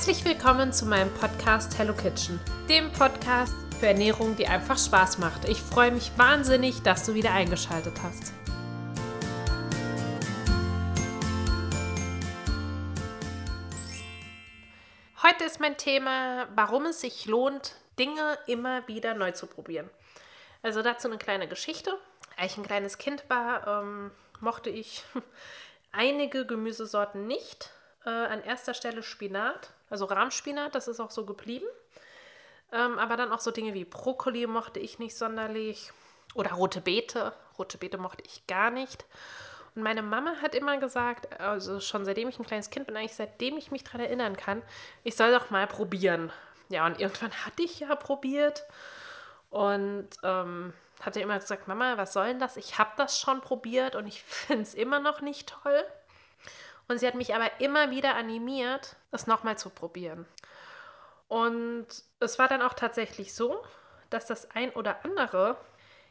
Herzlich willkommen zu meinem Podcast Hello Kitchen, dem Podcast für Ernährung, die einfach Spaß macht. Ich freue mich wahnsinnig, dass du wieder eingeschaltet hast. Heute ist mein Thema, warum es sich lohnt, Dinge immer wieder neu zu probieren. Also dazu eine kleine Geschichte. Als ich ein kleines Kind war, ähm, mochte ich einige Gemüsesorten nicht äh, an erster Stelle Spinat, also Rahmspinat, das ist auch so geblieben. Ähm, aber dann auch so Dinge wie Brokkoli mochte ich nicht sonderlich. Oder rote Beete. Rote Beete mochte ich gar nicht. Und meine Mama hat immer gesagt, also schon seitdem ich ein kleines Kind bin, eigentlich seitdem ich mich daran erinnern kann, ich soll doch mal probieren. Ja, und irgendwann hatte ich ja probiert und ähm, hatte immer gesagt, Mama, was soll denn das? Ich habe das schon probiert und ich finde es immer noch nicht toll. Und sie hat mich aber immer wieder animiert, es nochmal zu probieren. Und es war dann auch tatsächlich so, dass das ein oder andere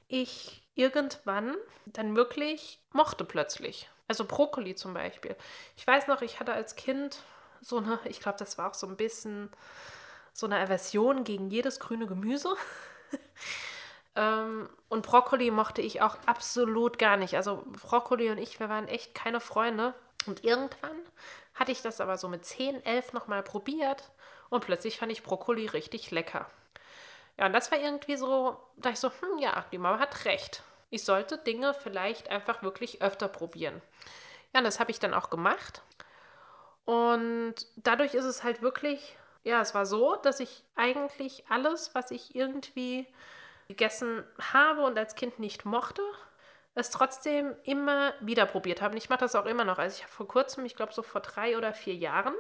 ich irgendwann dann wirklich mochte plötzlich. Also Brokkoli zum Beispiel. Ich weiß noch, ich hatte als Kind so eine, ich glaube, das war auch so ein bisschen so eine Aversion gegen jedes grüne Gemüse. ähm, und Brokkoli mochte ich auch absolut gar nicht. Also Brokkoli und ich, wir waren echt keine Freunde. Und irgendwann hatte ich das aber so mit 10, 11 nochmal probiert und plötzlich fand ich Brokkoli richtig lecker. Ja, und das war irgendwie so, da ich so, hm, ja, die Mama hat recht. Ich sollte Dinge vielleicht einfach wirklich öfter probieren. Ja, und das habe ich dann auch gemacht. Und dadurch ist es halt wirklich, ja, es war so, dass ich eigentlich alles, was ich irgendwie gegessen habe und als Kind nicht mochte, es trotzdem immer wieder probiert habe. Und ich mache das auch immer noch. Also ich habe vor kurzem, ich glaube so vor drei oder vier Jahren,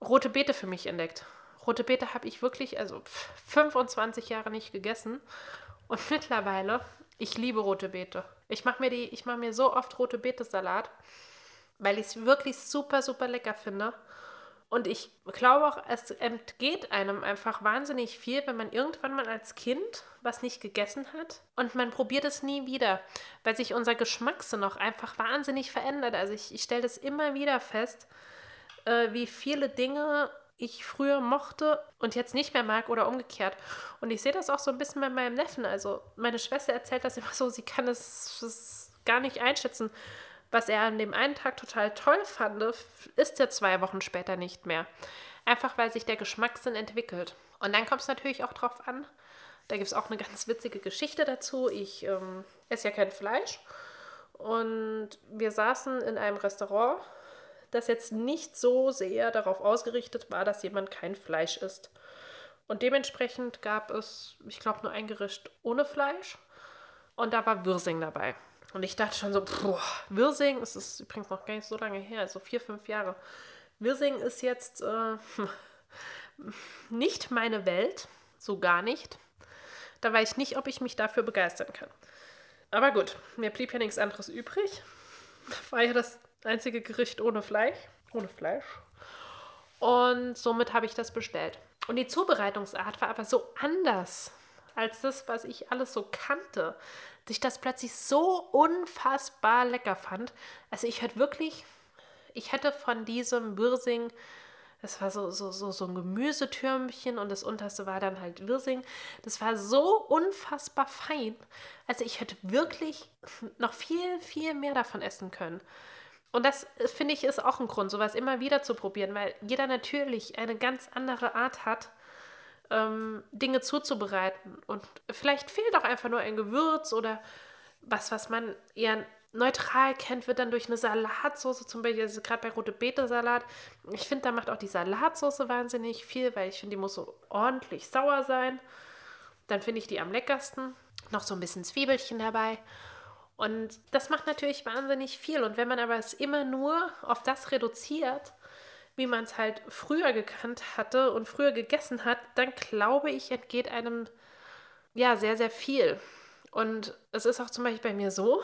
rote Beete für mich entdeckt. Rote Beete habe ich wirklich, also 25 Jahre nicht gegessen. Und mittlerweile, ich liebe rote Beete. Ich mache mir, mach mir so oft rote Beete-Salat, weil ich es wirklich super, super lecker finde. Und ich glaube auch, es entgeht einem einfach wahnsinnig viel, wenn man irgendwann mal als Kind was nicht gegessen hat und man probiert es nie wieder, weil sich unser Geschmackssinn noch einfach wahnsinnig verändert. Also ich, ich stelle das immer wieder fest, äh, wie viele Dinge ich früher mochte und jetzt nicht mehr mag oder umgekehrt. Und ich sehe das auch so ein bisschen bei meinem Neffen. Also meine Schwester erzählt das immer so, sie kann es gar nicht einschätzen was er an dem einen Tag total toll fand, ist er zwei Wochen später nicht mehr. Einfach weil sich der Geschmackssinn entwickelt. Und dann kommt es natürlich auch drauf an. Da gibt es auch eine ganz witzige Geschichte dazu. Ich ähm, esse ja kein Fleisch. Und wir saßen in einem Restaurant, das jetzt nicht so sehr darauf ausgerichtet war, dass jemand kein Fleisch isst. Und dementsprechend gab es, ich glaube, nur ein Gericht ohne Fleisch. Und da war Würsing dabei. Und ich dachte schon so, boah, Wirsing, es ist übrigens noch gar nicht so lange her, also vier, fünf Jahre. Wirsing ist jetzt äh, nicht meine Welt, so gar nicht. Da weiß ich nicht, ob ich mich dafür begeistern kann. Aber gut, mir blieb ja nichts anderes übrig. War ja das einzige Gericht ohne Fleisch. Ohne Fleisch. Und somit habe ich das bestellt. Und die Zubereitungsart war aber so anders als das, was ich alles so kannte dass ich das plötzlich so unfassbar lecker fand. Also ich hätte wirklich, ich hätte von diesem Wirsing, das war so, so, so, so ein Gemüsetürmchen und das unterste war dann halt Wirsing. Das war so unfassbar fein. Also ich hätte wirklich noch viel, viel mehr davon essen können. Und das finde ich ist auch ein Grund, sowas immer wieder zu probieren, weil jeder natürlich eine ganz andere Art hat, ähm, Dinge zuzubereiten. Und vielleicht fehlt auch einfach nur ein Gewürz oder was, was man eher neutral kennt, wird dann durch eine Salatsauce, zum Beispiel also gerade bei rote Beete Salat. Ich finde, da macht auch die Salatsauce wahnsinnig viel, weil ich finde, die muss so ordentlich sauer sein. Dann finde ich die am leckersten. Noch so ein bisschen Zwiebelchen dabei. Und das macht natürlich wahnsinnig viel. Und wenn man aber es immer nur auf das reduziert, wie man es halt früher gekannt hatte und früher gegessen hat, dann glaube ich, entgeht einem ja sehr, sehr viel. Und es ist auch zum Beispiel bei mir so,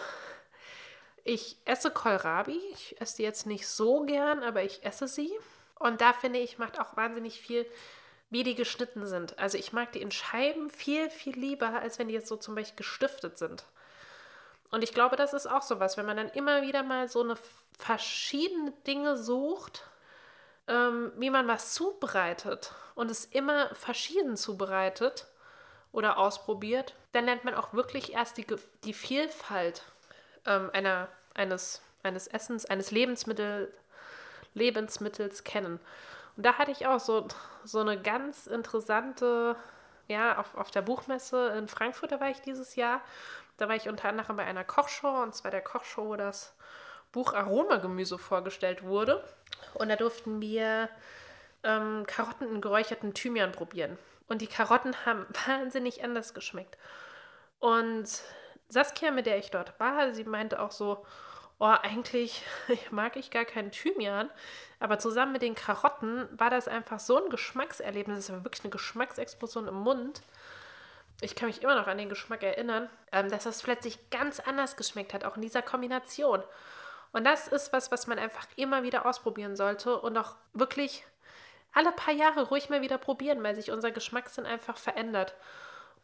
ich esse Kohlrabi. Ich esse die jetzt nicht so gern, aber ich esse sie. Und da finde ich, macht auch wahnsinnig viel, wie die geschnitten sind. Also ich mag die in Scheiben viel, viel lieber, als wenn die jetzt so zum Beispiel gestiftet sind. Und ich glaube, das ist auch sowas, wenn man dann immer wieder mal so eine verschiedene Dinge sucht, ähm, wie man was zubereitet und es immer verschieden zubereitet oder ausprobiert, dann lernt man auch wirklich erst die, die Vielfalt ähm, einer, eines, eines Essens, eines Lebensmittel, Lebensmittels kennen. Und da hatte ich auch so, so eine ganz interessante, ja, auf, auf der Buchmesse in Frankfurt, da war ich dieses Jahr. Da war ich unter anderem bei einer Kochshow, und zwar der Kochshow, wo das Buch Aromagemüse vorgestellt wurde. Und da durften wir ähm, Karotten in geräucherten Thymian probieren. Und die Karotten haben wahnsinnig anders geschmeckt. Und Saskia, mit der ich dort war, sie meinte auch so, oh, eigentlich mag ich gar keinen Thymian, aber zusammen mit den Karotten war das einfach so ein Geschmackserlebnis, das war wirklich eine Geschmacksexplosion im Mund. Ich kann mich immer noch an den Geschmack erinnern, ähm, dass das plötzlich ganz anders geschmeckt hat, auch in dieser Kombination. Und das ist was, was man einfach immer wieder ausprobieren sollte und auch wirklich alle paar Jahre ruhig mal wieder probieren, weil sich unser Geschmackssinn einfach verändert.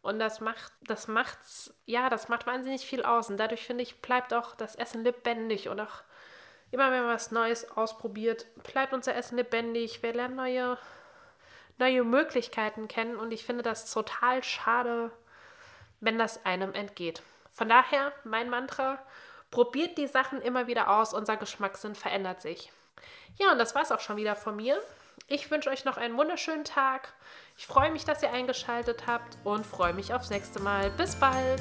Und das macht, das macht's, ja, das macht wahnsinnig viel aus. Und dadurch, finde ich, bleibt auch das Essen lebendig. Und auch immer, wenn man was Neues ausprobiert, bleibt unser Essen lebendig. Wir lernen neue, neue Möglichkeiten kennen. Und ich finde das total schade, wenn das einem entgeht. Von daher, mein Mantra, probiert die Sachen immer wieder aus. Unser Geschmackssinn verändert sich. Ja, und das war es auch schon wieder von mir. Ich wünsche euch noch einen wunderschönen Tag. Ich freue mich, dass ihr eingeschaltet habt und freue mich aufs nächste Mal. Bis bald!